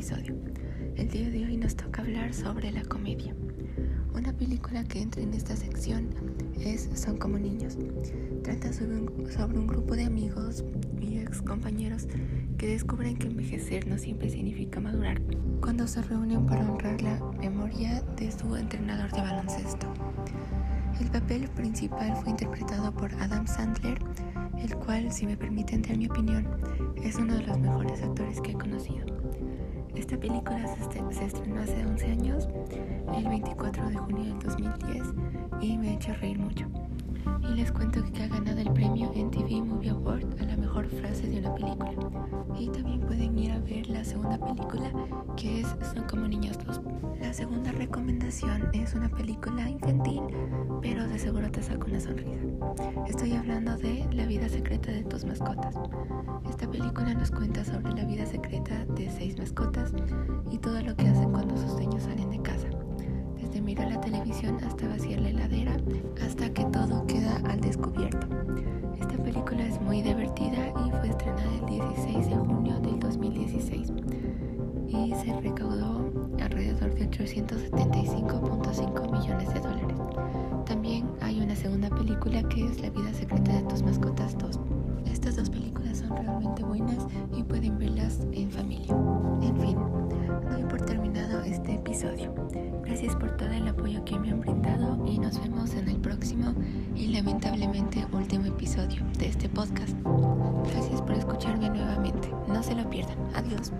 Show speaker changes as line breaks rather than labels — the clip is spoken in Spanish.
episodio. El día de hoy nos toca hablar sobre la comedia. Una película que entra en esta sección es Son como niños. Trata sobre un, sobre un grupo de amigos y ex compañeros que descubren que envejecer no siempre significa madurar cuando se reúnen para honrar la memoria de su entrenador de baloncesto. El papel principal fue interpretado por Adam Sandler, si me permiten dar mi opinión, es uno de los mejores actores que he conocido. Esta película se, estrenó hace 11 años, el 24 de junio del 2010, y me ha hecho reír mucho. Y les cuento que ha ganado el premio MTV Movie Award a la mejor frase de una película. Y también pueden ir a ver la segunda película, que es Son como niños 2. La segunda recomendación es una película infantil, pero de seguro te saca una sonrisa. Estoy hablando de Tus mascotas. Esta película nos cuenta sobre la vida secreta de seis mascotas y todo lo que hacen cuando sus dueños salen de casa. Desde mirar la televisión hasta vaciar la heladera, hasta que todo queda al descubierto. Esta película es muy divertida y fue estrenada el 16 de junio del 2016 y se recaudó alrededor de 875.5 millones de dólares. También hay una segunda película que es La vida secreta de tus mascotas 2. Estas dos películas son realmente buenas y pueden verlas en familia. En fin, doy por terminado este episodio. Gracias por todo el apoyo que me han brindado y nos vemos en el próximo y lamentablemente último episodio de este podcast. Gracias por escucharme nuevamente. No se lo pierdan. Adiós.